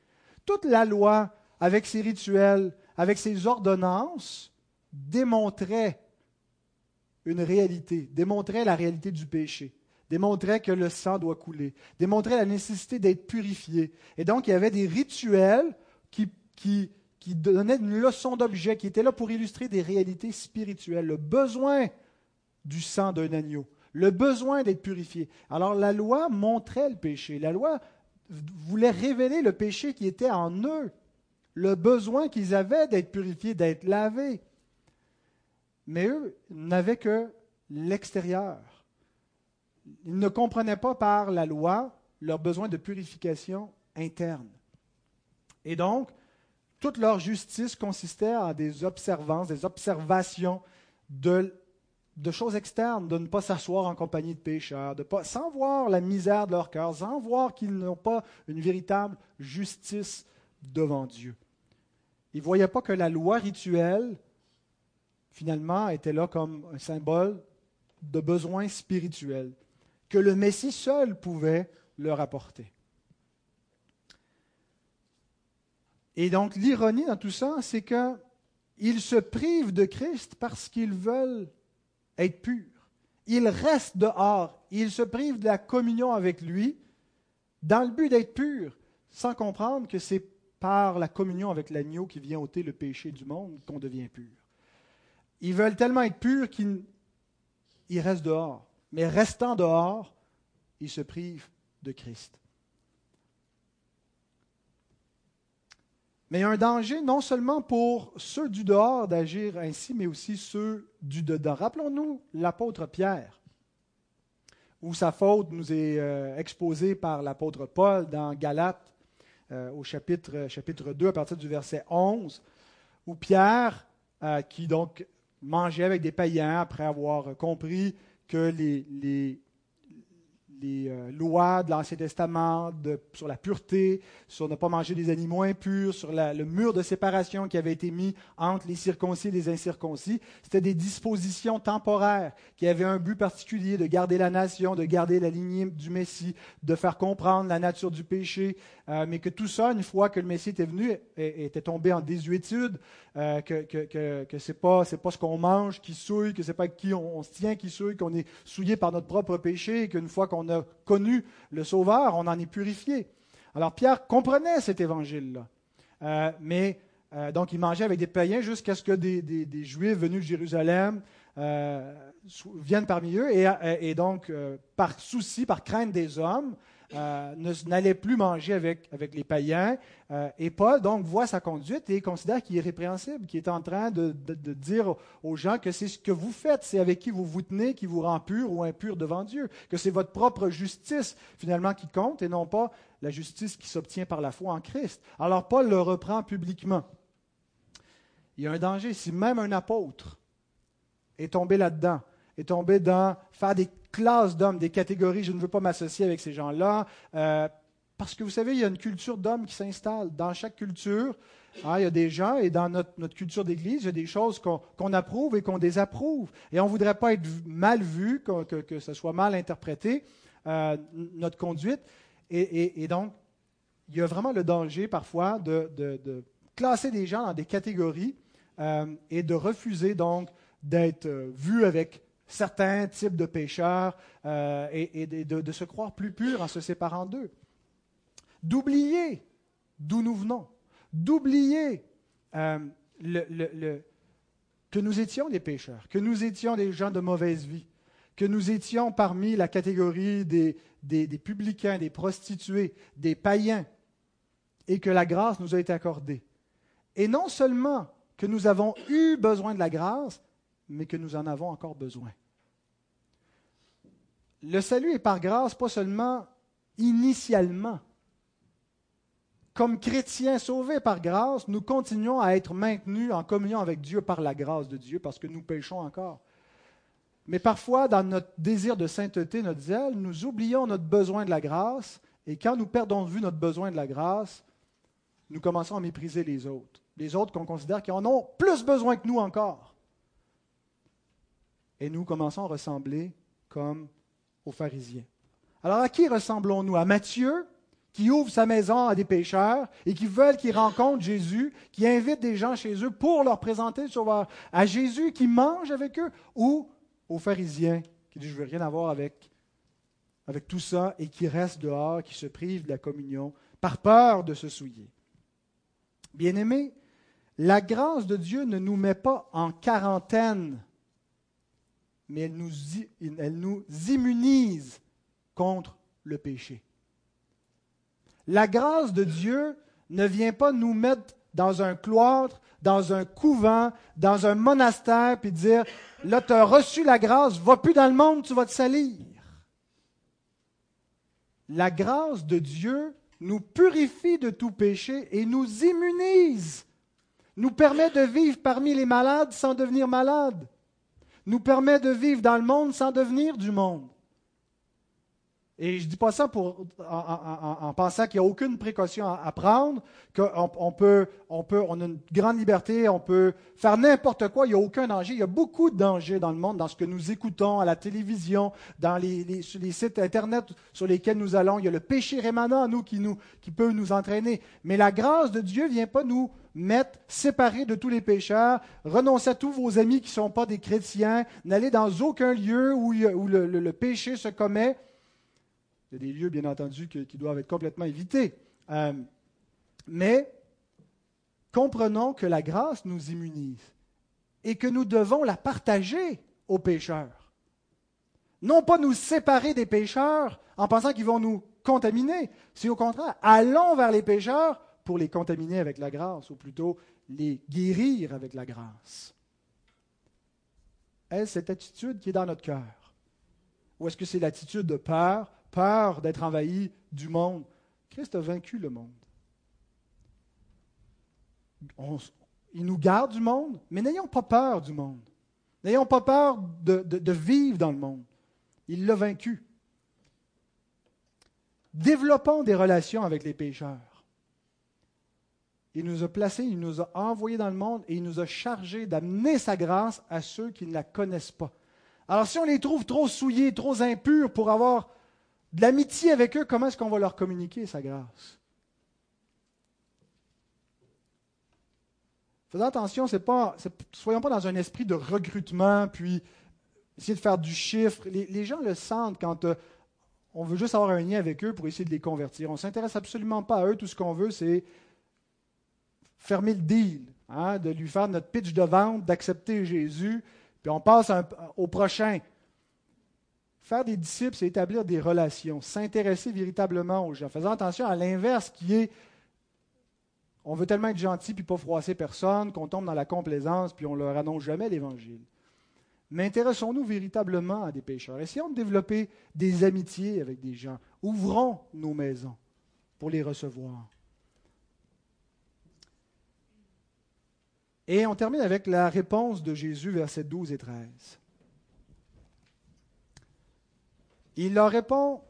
Toute la loi, avec ses rituels, avec ses ordonnances, démontrait une réalité, démontrait la réalité du péché, démontrait que le sang doit couler, démontrait la nécessité d'être purifié. Et donc, il y avait des rituels qui, donnaient une leçon d'objet, qui étaient là pour illustrer des réalités spirituelles, le besoin du sang d'un agneau, le besoin d'être purifié. Alors, la loi montrait le péché, la loi voulait révéler le péché qui était en eux, le besoin qu'ils avaient d'être purifiés, d'être lavés. Mais eux n'avaient que l'extérieur. Ils ne comprenaient pas par la loi leur besoin de purification interne. Et donc, toute leur justice consistait en des observances, des observations de, choses externes, de ne pas s'asseoir en compagnie de pécheurs, sans voir la misère de leur cœur, sans voir qu'ils n'ont pas une véritable justice devant Dieu. Ils ne voyaient pas que la loi rituelle finalement, était là comme un symbole de besoin spirituel que le Messie seul pouvait leur apporter. Et donc l'ironie dans tout ça, c'est qu'ils se privent de Christ parce qu'ils veulent être purs. Ils restent dehors, ils se privent de la communion avec lui dans le but d'être purs, sans comprendre que c'est par la communion avec l'agneau qui vient ôter le péché du monde qu'on devient pur. Ils veulent tellement être purs qu'ils restent dehors. Mais restant dehors, ils se privent de Christ. Mais il y a un danger non seulement pour ceux du dehors d'agir ainsi, mais aussi ceux du dedans. Rappelons-nous l'apôtre Pierre, où sa faute nous est euh, exposée par l'apôtre Paul dans Galates euh, au chapitre, chapitre 2 à partir du verset 11, où Pierre, euh, qui donc manger avec des païens après avoir compris que les, euh, lois de l'Ancien Testament sur la pureté, sur ne pas manger des animaux impurs, sur le mur de séparation qui avait été mis entre les circoncis et les incirconcis. C'était des dispositions temporaires qui avaient un but particulier de garder la nation, de garder la lignée du Messie, de faire comprendre la nature du péché, euh, mais que tout ça, une fois que le Messie était venu, était tombé en désuétude, euh, que, que, que, ce n'est pas, ce qu'on mange qui souille, que ce n'est pas qui on, se tient qui souille, qu'on est souillé par notre propre péché, qu'une fois qu'on a connu le Sauveur, on en est purifié. Alors Pierre comprenait cet évangile-là. Euh, mais donc il mangeait avec des païens jusqu'à ce que des, des, Juifs venus de Jérusalem viennent parmi eux et donc par souci, par crainte des hommes, euh, n'allait plus manger avec, avec les païens. Euh, et Paul, donc, voit sa conduite et considère qu'il est répréhensible, qu'il est en train de, de, dire aux gens que c'est ce que vous faites, c'est avec qui vous vous tenez qui vous rend pur ou impur devant Dieu, que c'est votre propre justice, finalement, qui compte et non pas la justice qui s'obtient par la foi en Christ. Alors, Paul le reprend publiquement. Il y a un danger si même un apôtre est tombé là-dedans, est tombé dans faire des classes d'hommes, des catégories. Je ne veux pas m'associer avec ces gens-là. Euh, parce que vous savez, il y a une culture d'hommes qui s'installe. Dans chaque culture, hein, il y a des gens, et dans notre, culture d'Église, il y a des choses qu'on approuve et qu'on désapprouve. Et on ne voudrait pas être mal vu, que, que, ce soit mal interprété, euh, notre conduite. Et, donc, il y a vraiment le danger parfois de, de, classer des gens dans des catégories euh, et de refuser donc d'être vu avec certains types de pécheurs euh, et, de, se croire plus purs en se séparant d'eux. D'oublier d'où nous venons, d'oublier euh, que nous étions des pécheurs, que nous étions des gens de mauvaise vie, que nous étions parmi la catégorie des, des, des publicains, des prostituées, des païens, et que la grâce nous a été accordée. Et non seulement que nous avons eu besoin de la grâce, mais que nous en avons encore besoin. Le salut est par grâce, pas seulement initialement. Comme chrétiens sauvés par grâce, nous continuons à être maintenus en communion avec Dieu par la grâce de Dieu, parce que nous péchons encore. Mais parfois, dans notre désir de sainteté, notre zèle, nous oublions notre besoin de la grâce, et quand nous perdons de vue notre besoin de la grâce, nous commençons à mépriser les autres. Les autres qu'on considère qui en ont plus besoin que nous encore et nous commençons à ressembler comme aux pharisiens. Alors à qui ressemblons-nous? À Matthieu, qui ouvre sa maison à des pécheurs et qui veulent qu'ils rencontrent Jésus, qui invite des gens chez eux pour leur présenter le Sauveur. À Jésus qui mange avec eux ou aux pharisiens qui disent Je ne veux rien avoir avec, avec tout ça et qui restent dehors, qui se privent de la communion par peur de se souiller. Bien-aimés, la grâce de Dieu ne nous met pas en quarantaine, mais elle nous, immunise contre le péché. La grâce de Dieu ne vient pas nous mettre dans un cloître, dans un couvent, dans un monastère, puis dire, là, tu as reçu la grâce, va plus dans le monde, tu vas te salir. La grâce de Dieu nous purifie de tout péché et nous immunise, nous permet de vivre parmi les malades sans devenir malades, nous permet de vivre dans le monde sans devenir du monde. Et je ne dis pas ça pour, en, pensant qu'il n'y a aucune précaution à, prendre, qu'on peut, on a une grande liberté, on peut faire n'importe quoi, il n'y a aucun danger. Il y a beaucoup de dangers dans le monde, dans ce que nous écoutons, à la télévision, dans les, les, les sites Internet sur lesquels nous allons. Il y a le péché rémanent à nous qui, nous qui peut nous entraîner. Mais la grâce de Dieu ne vient pas nous mettre séparés de tous les pécheurs, renoncer à tous vos amis qui ne sont pas des chrétiens, n'aller dans aucun lieu où, le péché se commet il y a des lieux, bien entendu, qui doivent être complètement évités. Euh, mais comprenons que la grâce nous immunise et que nous devons la partager aux pécheurs. Non pas nous séparer des pécheurs en pensant qu'ils vont nous contaminer, c'est au contraire, allons vers les pécheurs pour les contaminer avec la grâce, ou plutôt les guérir avec la grâce. Est-ce cette attitude qui est dans notre cœur? Ou est-ce que c'est l'attitude de peur, peur d'être envahi du monde? Christ a vaincu le monde. il nous garde du monde, mais n'ayons pas peur du monde. N'ayons pas peur de, de, vivre dans le monde. Il l'a vaincu. Développons des relations avec les pécheurs. Il nous a placés, il nous a envoyés dans le monde et il nous a chargés d'amener sa grâce à ceux qui ne la connaissent pas. Alors si on les trouve trop souillés, trop impurs pour avoir de l'amitié avec eux, comment est-ce qu'on va leur communiquer sa grâce? Faisons attention, c'est soyons pas dans un esprit de recrutement, puis essayer de faire du chiffre. Les, gens le sentent quand euh, on veut juste avoir un lien avec eux pour essayer de les convertir. On ne s'intéresse absolument pas à eux. Tout ce qu'on veut, c'est fermer le deal, hein, de lui faire notre pitch de vente, d'accepter Jésus, puis on passe au prochain. Faire des disciples, c'est établir des relations, s'intéresser véritablement aux gens. Faisons attention à l'inverse qui est on veut tellement être gentil puis pas froisser personne qu'on tombe dans la complaisance puis on leur annonce jamais l'Évangile. Mais intéressons-nous véritablement à des pécheurs. Essayons de développer des amitiés avec des gens. Ouvrons nos maisons pour les recevoir. Et on termine avec la réponse de Jésus, versets 12 et 13. Il leur répond,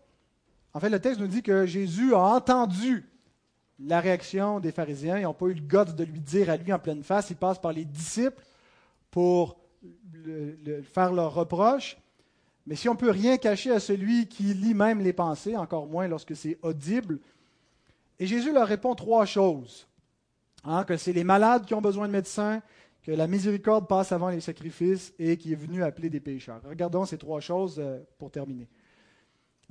en fait le texte nous dit que Jésus a entendu la réaction des pharisiens. Ils n'ont pas eu le goût de lui dire à lui en pleine face. Il passe par les disciples pour faire leur reproche. Mais si on ne peut rien cacher à celui qui lit même les pensées, encore moins lorsque c'est audible, et Jésus leur répond trois choses. Hein, que c'est les malades qui ont besoin de médecins, que la miséricorde passe avant les sacrifices et qui est venu appeler des pécheurs. Regardons ces trois choses euh, pour terminer.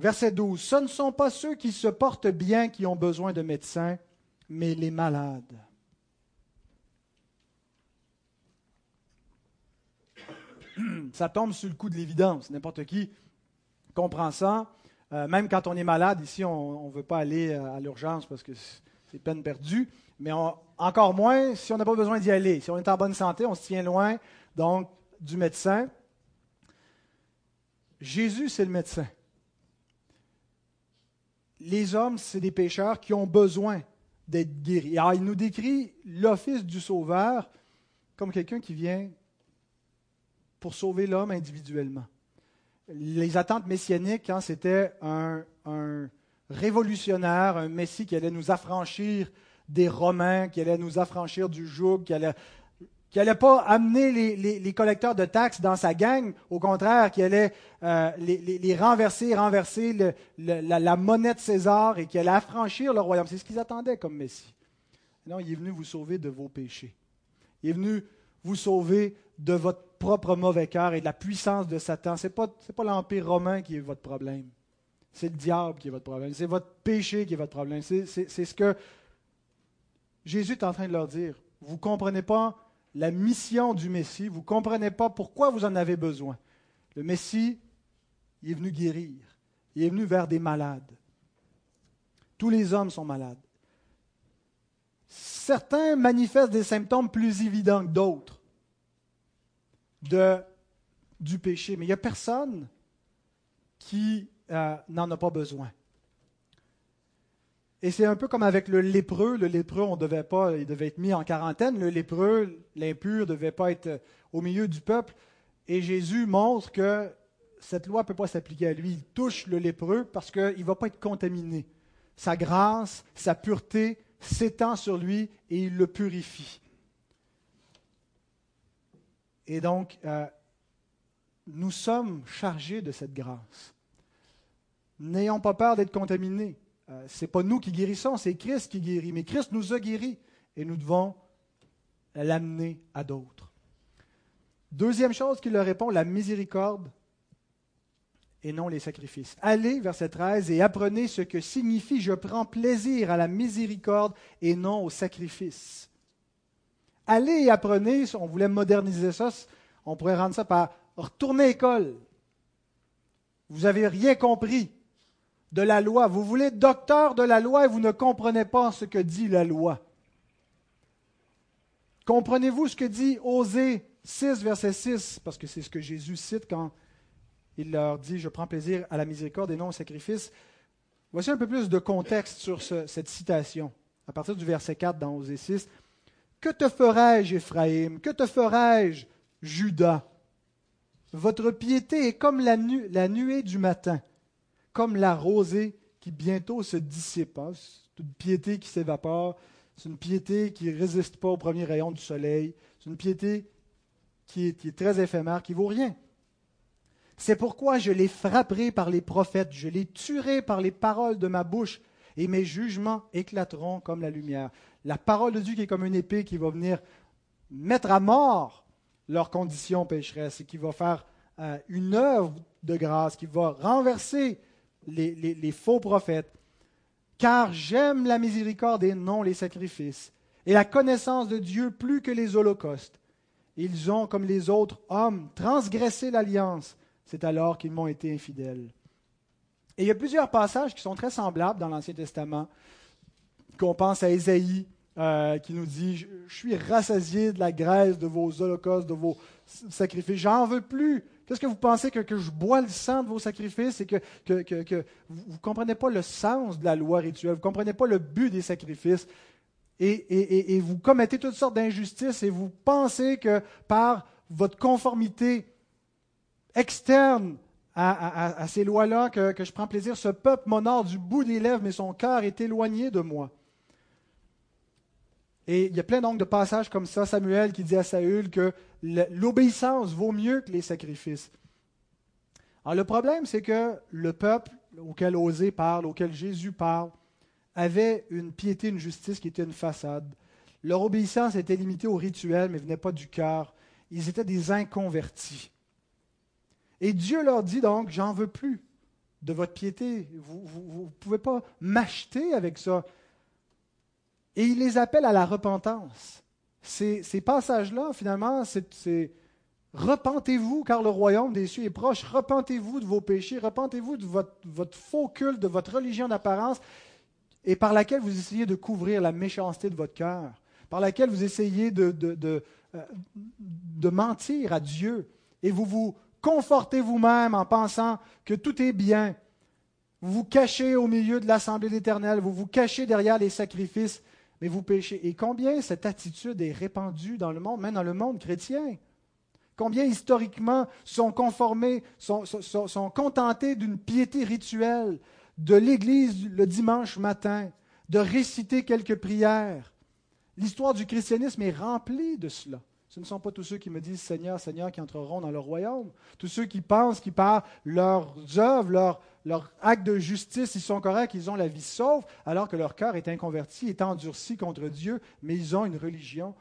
Verset 12. Ce ne sont pas ceux qui se portent bien qui ont besoin de médecins, mais les malades. Ça tombe sur le coup de l'évidence. N'importe qui comprend ça. Euh, même quand on est malade, ici, on ne veut pas aller euh, à l'urgence parce que c'est peine perdue. Mais encore moins si on n'a pas besoin d'y aller. Si on est en bonne santé, on se tient loin donc du médecin. Jésus, c'est le médecin les hommes, c'est des pécheurs qui ont besoin d'être guéris. Alors, il nous décrit l'office du Sauveur comme quelqu'un qui vient pour sauver l'homme individuellement. Les attentes messianiques, hein, c'était un, un, révolutionnaire, un Messie qui allait nous affranchir des Romains, qui allait nous affranchir du joug, qui allait qui n'allait pas amener les, collecteurs de taxes dans sa gang, au contraire, qui allait euh, les, renverser, renverser la, monnaie de César et qui allait affranchir le royaume. C'est ce qu'ils attendaient comme Messie. Non, il est venu vous sauver de vos péchés. Il est venu vous sauver de votre propre mauvais cœur et de la puissance de Satan. Ce n'est pas, pas l'Empire romain qui est votre problème. C'est le diable qui est votre problème. C'est votre péché qui est votre problème. C'est ce que Jésus est en train de leur dire. Vous ne comprenez pas la mission du Messie. Vous ne comprenez pas pourquoi vous en avez besoin. Le Messie, est venu guérir. Il est venu vers des malades. Tous les hommes sont malades. Certains manifestent des symptômes plus évidents que d'autres de, du péché, mais il n'y a personne qui euh, n'en a pas besoin. Et c'est un peu comme avec le lépreux. Le lépreux, on devait pas, il devait être mis en quarantaine. Le lépreux, l'impur, ne devait pas être au milieu du peuple. Et Jésus montre que cette loi ne peut pas s'appliquer à lui. Il touche le lépreux parce qu'il ne va pas être contaminé. Sa grâce, sa pureté s'étend sur lui et il le purifie. Et donc, euh, nous sommes chargés de cette grâce. N'ayons pas peur d'être contaminés. Euh, ce n'est pas nous qui guérissons, c'est Christ qui guérit. Mais Christ nous a guéris et nous devons l'amener à d'autres. Deuxième chose qu'il leur répond, la miséricorde et non les sacrifices. Allez, verset 13, et apprenez ce que signifie je prends plaisir à la miséricorde et non au sacrifice. Allez et apprenez, on voulait moderniser ça, on pourrait rendre ça par retourner à l'école. Vous n'avez rien compris de la loi. Vous voulez docteur de la loi et vous ne comprenez pas ce que dit la loi. Comprenez-vous ce que dit Osée 6, verset 6, parce que c'est ce que Jésus cite quand il leur dit, je prends plaisir à la miséricorde et non au sacrifice. Voici un peu plus de contexte sur cette citation, à partir du verset 4 dans Osée 6. Que te ferai-je, Éphraïm? Que te ferai-je, Judas? Votre piété est comme la nuée du matin comme la rosée qui bientôt se dissipe. Hein. C'est une piété qui s'évapore, c'est une piété qui ne résiste pas aux premiers rayons du soleil, c'est une piété qui est, très éphémère, qui vaut rien. C'est pourquoi je les frapperai par les prophètes, je les tuerai par les paroles de ma bouche, et mes jugements éclateront comme la lumière. La parole de Dieu qui est comme une épée qui va venir mettre à mort leurs conditions pécheresses et qui va faire euh, une œuvre de grâce, qui va renverser les, faux prophètes, car j'aime la miséricorde et non les sacrifices, et la connaissance de Dieu plus que les holocaustes. Ils ont, comme les autres hommes, transgressé l'alliance. C'est alors qu'ils m'ont été infidèles. Et il y a plusieurs passages qui sont très semblables dans l'Ancien Testament, qu'on pense à Ésaïe, euh, qui nous dit, je, je, suis rassasié de la graisse de vos holocaustes, de vos sacrifices, j'en veux plus. Qu'est-ce que vous pensez que, je bois le sang de vos sacrifices et que, vous ne comprenez pas le sens de la loi rituelle, vous ne comprenez pas le but des sacrifices et, vous commettez toutes sortes d'injustices et vous pensez que par votre conformité externe à, ces lois-là que, je prends plaisir, ce peuple m'honore du bout des lèvres, mais son cœur est éloigné de moi. Et il y a plein de passages comme ça, Samuel qui dit à Saül que l'obéissance vaut mieux que les sacrifices. Alors le problème, c'est que le peuple auquel Osée parle, auquel Jésus parle, avait une piété, une justice qui était une façade. Leur obéissance était limitée au rituel, mais venait pas du cœur. Ils étaient des inconvertis. Et Dieu leur dit donc, j'en veux plus de votre piété. Vous ne pouvez pas m'acheter avec ça. Et il les appelle à la repentance. Ces, passages-là, finalement, c'est repentez-vous car le royaume des cieux est proche. Repentez-vous de vos péchés, repentez-vous de votre, faux culte, de votre religion d'apparence, et par laquelle vous essayez de couvrir la méchanceté de votre cœur, par laquelle vous essayez de, de, euh, de mentir à Dieu, et vous vous confortez vous-même en pensant que tout est bien. Vous vous cachez au milieu de l'assemblée d'Éternel, vous vous cachez derrière les sacrifices mais vous péchez. Et combien cette attitude est répandue dans le monde, même dans le monde chrétien? Combien historiquement sont conformés, sont, sont, contentés d'une piété rituelle, de l'Église le dimanche matin, de réciter quelques prières? L'histoire du christianisme est remplie de cela. Ce ne sont pas tous ceux qui me disent Seigneur, Seigneur qui entreront dans le royaume. Tous ceux qui pensent, qui par leurs œuvres, leurs leur actes de justice, ils sont corrects, ils ont la vie sauve, alors que leur cœur est inconverti, est endurci contre Dieu, mais ils ont une religion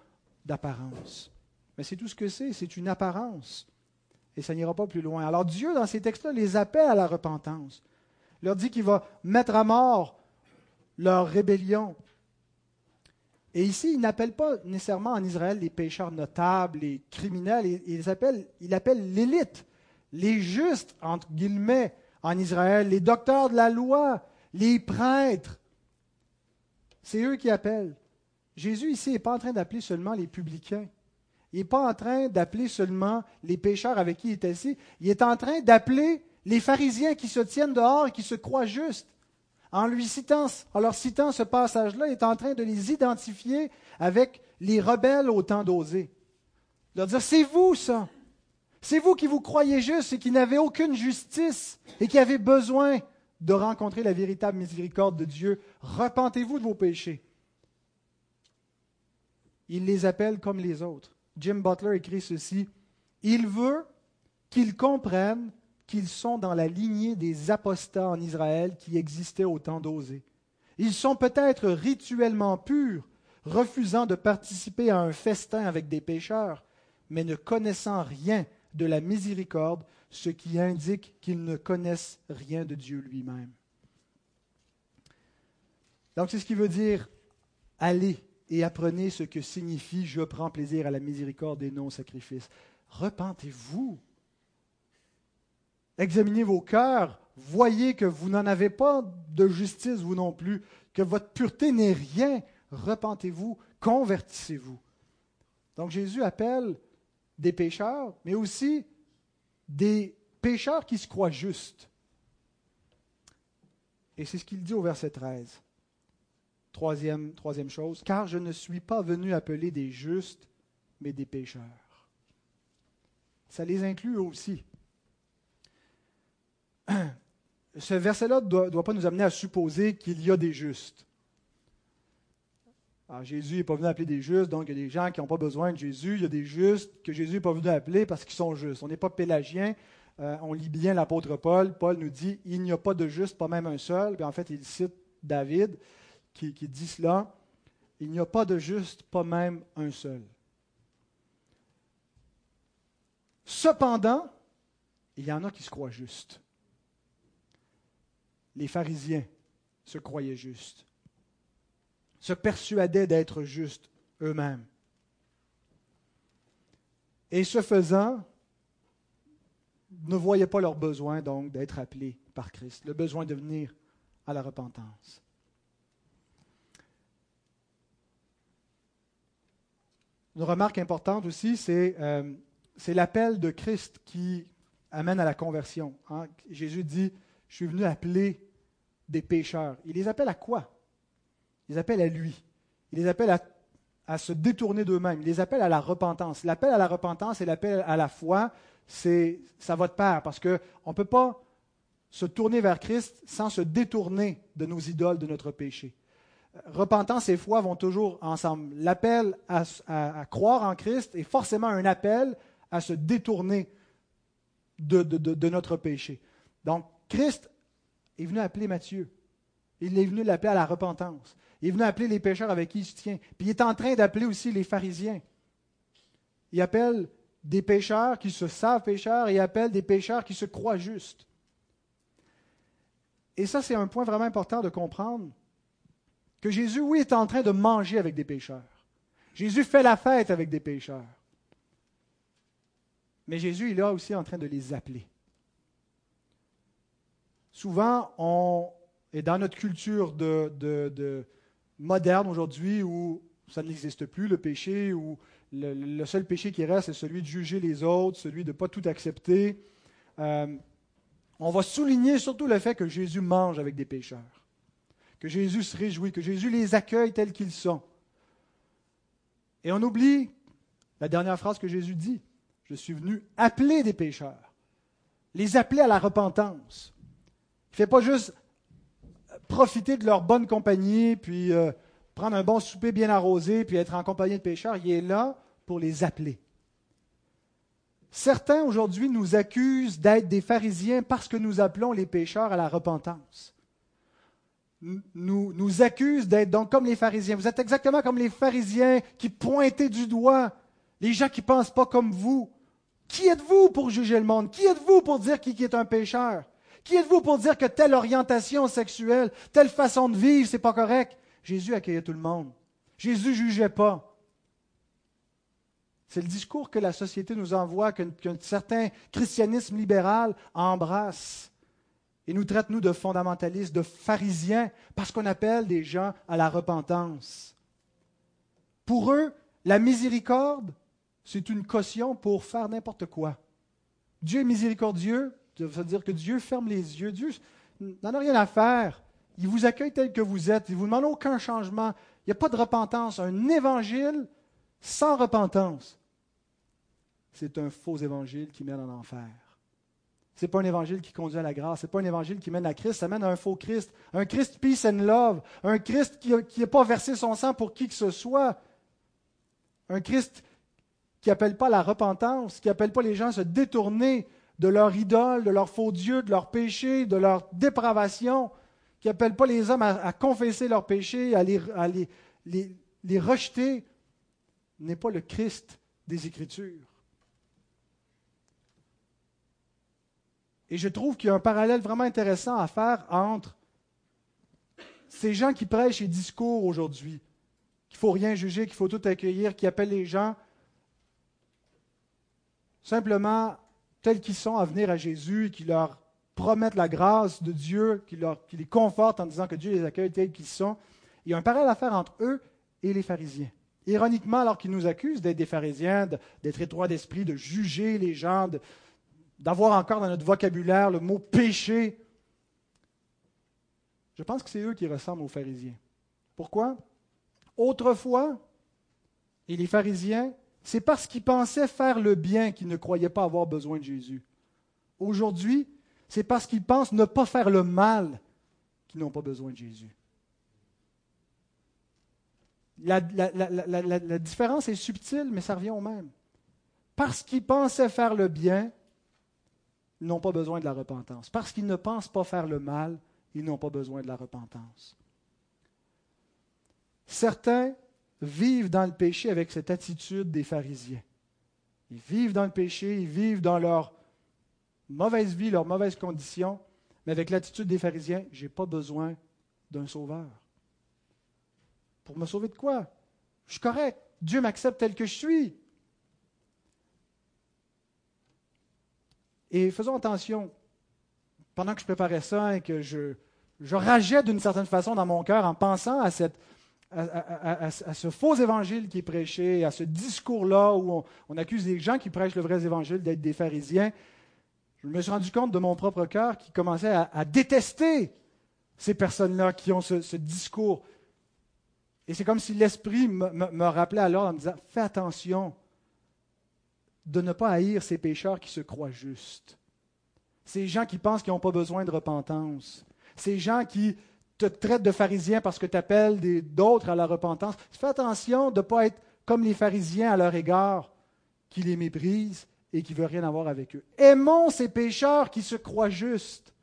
d'apparence. Mais c'est tout ce que c'est, c'est une apparence. Et ça n'ira pas plus loin. Alors Dieu, dans ces textes-là, les appelle à la repentance. Il leur dit qu'il va mettre à mort leur rébellion. Et ici, il n'appelle pas nécessairement en Israël les pécheurs notables, les criminels, il, appelle, l'élite, les justes, entre guillemets, en Israël, les docteurs de la loi, les prêtres. C'est eux qui appellent. Jésus ici n'est pas en train d'appeler seulement les publicains. Il n'est pas en train d'appeler seulement les pécheurs avec qui il est assis. Il est en train d'appeler les pharisiens qui se tiennent dehors et qui se croient justes. En, leur citant ce passage-là, il est en train de les identifier avec les rebelles au temps d'oser. Leur dire, c'est vous ça. C'est vous qui vous croyez juste et qui n'avez aucune justice et qui avez besoin de rencontrer la véritable miséricorde de Dieu. Repentez-vous de vos péchés. Il les appelle comme les autres. Jim Butler écrit ceci. Il veut qu'ils comprennent qu'ils sont dans la lignée des apostats en Israël qui existaient au temps d'Osée. Ils sont peut-être rituellement purs, refusant de participer à un festin avec des pécheurs, mais ne connaissant rien de la miséricorde, ce qui indique qu'ils ne connaissent rien de Dieu lui-même. Donc c'est ce qui veut dire allez et apprenez ce que signifie je prends plaisir à la miséricorde et non au sacrifice. Repentez-vous. Examinez vos cœurs. Voyez que vous n'en avez pas de justice, vous non plus, que votre pureté n'est rien. Repentez-vous, convertissez-vous. Donc Jésus appelle des pécheurs, mais aussi des pécheurs qui se croient justes. Et c'est ce qu'il dit au verset 13. Troisième, troisième chose, car je ne suis pas venu appeler des justes, mais des pécheurs. Ça les inclut aussi. Ce verset-là ne doit, pas nous amener à supposer qu'il y a des justes. Jésus n'est pas venu appeler des justes, donc il y a des gens qui n'ont pas besoin de Jésus. Il y a des justes que Jésus n'est pas venu appeler parce qu'ils sont justes. On n'est pas pélagien. Euh, on lit bien l'apôtre Paul. Paul nous dit il n'y a pas de juste, pas même un seul. Puis en fait, il cite David qui, qui dit cela. Il n'y a pas de juste, pas même un seul. Cependant, il y en a qui se croient justes. Les pharisiens se croyaient justes se persuadaient d'être justes eux-mêmes. Et ce faisant, ne voyaient pas leur besoin donc d'être appelés par Christ, le besoin de venir à la repentance. Une remarque importante aussi, c'est euh, l'appel de Christ qui amène à la conversion. Hein. Jésus dit, je suis venu appeler des pécheurs. Il les appelle à quoi? Il les appelle à lui. Il les appelle à, se détourner d'eux-mêmes. Il les appelle à la repentance. L'appel à la repentance et l'appel à la foi, c'est ça va de pair parce qu'on ne peut pas se tourner vers Christ sans se détourner de nos idoles, de notre péché. Repentance et foi vont toujours ensemble. L'appel à, croire en Christ est forcément un appel à se détourner de, de notre péché. Donc, Christ est venu appeler Matthieu. Il est venu l'appeler à la repentance. Il est venu appeler les pécheurs avec qui il se tient. Puis il est en train d'appeler aussi les pharisiens. Il appelle des pécheurs qui se savent pécheurs il appelle des pécheurs qui se croient justes. Et ça, c'est un point vraiment important de comprendre que Jésus, oui, est en train de manger avec des pécheurs. Jésus fait la fête avec des pécheurs. Mais Jésus, il est aussi en train de les appeler. Souvent, on est dans notre culture de, de moderne aujourd'hui où ça n'existe plus, le péché, où le, seul péché qui reste, c'est celui de juger les autres, celui de ne pas tout accepter. Euh, on va souligner surtout le fait que Jésus mange avec des pécheurs, que Jésus se réjouit, que Jésus les accueille tels qu'ils sont. Et on oublie la dernière phrase que Jésus dit, je suis venu appeler des pécheurs, les appeler à la repentance. Fait pas juste profiter de leur bonne compagnie, puis euh, prendre un bon souper bien arrosé, puis être en compagnie de pécheurs. Il est là pour les appeler. Certains aujourd'hui nous accusent d'être des pharisiens parce que nous appelons les pécheurs à la repentance. Nous, nous accusent d'être donc comme les pharisiens. Vous êtes exactement comme les pharisiens qui pointaient du doigt les gens qui ne pensent pas comme vous. Qui êtes-vous pour juger le monde? Qui êtes-vous pour dire qui est un pécheur? Qui êtes-vous pour dire que telle orientation sexuelle, telle façon de vivre, c'est pas correct? Jésus accueillait tout le monde. Jésus jugeait pas. C'est le discours que la société nous envoie, qu'un certain christianisme libéral embrasse et nous traite, nous, de fondamentalistes, de pharisiens, parce qu'on appelle des gens à la repentance. Pour eux, la miséricorde, c'est une caution pour faire n'importe quoi. Dieu est miséricordieux, ça veut dire que Dieu ferme les yeux. Dieu n'en a rien à faire. Il vous accueille tel que vous êtes. Il ne vous demande aucun changement. Il n'y a pas de repentance. Un évangile sans repentance, c'est un faux évangile qui mène en enfer. Ce n'est pas un évangile qui conduit à la grâce. Ce n'est pas un évangile qui mène à Christ. Ça mène à un faux Christ. Un Christ peace and love. Un Christ qui n'a pas versé son sang pour qui que ce soit. Un Christ qui n'appelle pas la repentance, qui n'appelle pas les gens à se détourner de leur idole, de leur faux Dieu, de leur péché, de leur dépravation, qui n'appelle pas les hommes à, confesser leurs péchés, à, les, rejeter, n'est pas le Christ des Écritures. Et je trouve qu'il y a un parallèle vraiment intéressant à faire entre ces gens qui prêchent les discours aujourd'hui, qu'il ne faut rien juger, qu'il faut tout accueillir, qui appellent les gens simplement tels qu'ils sont à venir à Jésus qui leur promettent la grâce de Dieu, qui, les confortent en disant que Dieu les accueille tels qu'ils sont. Il y a un parallèle à faire entre eux et les pharisiens. Ironiquement, alors qu'ils nous accusent d'être des pharisiens, d'être étroits d'esprit, de juger les gens, d'avoir encore dans notre vocabulaire le mot péché, je pense que c'est eux qui ressemblent aux pharisiens. Pourquoi? Autrefois, et les pharisiens c'est parce qu'ils pensaient faire le bien qu'ils ne croyaient pas avoir besoin de Jésus. Aujourd'hui, c'est parce qu'ils pensent ne pas faire le mal qu'ils n'ont pas besoin de Jésus. La, différence est subtile, mais ça revient au même. Parce qu'ils pensaient faire le bien, ils n'ont pas besoin de la repentance. Parce qu'ils ne pensent pas faire le mal, ils n'ont pas besoin de la repentance. Certains vivent dans le péché avec cette attitude des pharisiens. Ils vivent dans le péché, ils vivent dans leur mauvaise vie, leurs mauvaises conditions, mais avec l'attitude des pharisiens, je n'ai pas besoin d'un sauveur. Pour me sauver de quoi? Je suis correct. Dieu m'accepte tel que je suis. Et faisons attention, pendant que je préparais ça et que je, je rageais d'une certaine façon dans mon cœur en pensant à cette, à, ce faux évangile qui est prêché, à ce discours-là où on, accuse les gens qui prêchent le vrai évangile d'être des pharisiens, je me suis rendu compte de mon propre cœur qui commençait à, détester ces personnes-là qui ont ce, discours. Et c'est comme si l'Esprit me, me rappelait alors en me disant, fais attention de ne pas haïr ces pécheurs qui se croient justes. Ces gens qui pensent qu'ils n'ont pas besoin de repentance. Ces gens qui te traites de pharisien parce que tu appelles d'autres à la repentance. Fais attention de ne pas être comme les pharisiens à leur égard, qui les méprisent et qui ne veulent rien avoir avec eux. Aimons ces pécheurs qui se croient justes.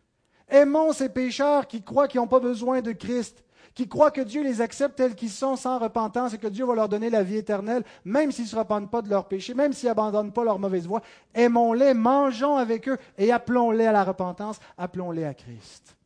Aimons ces pécheurs qui croient qu'ils n'ont pas besoin de Christ, qui croient que Dieu les accepte tels qu'ils sont sans repentance et que Dieu va leur donner la vie éternelle, même s'ils ne se repentent pas de leurs péchés, même s'ils n'abandonnent pas leur mauvaise voie. Aimons-les, mangeons avec eux et appelons-les à la repentance, appelons-les à Christ.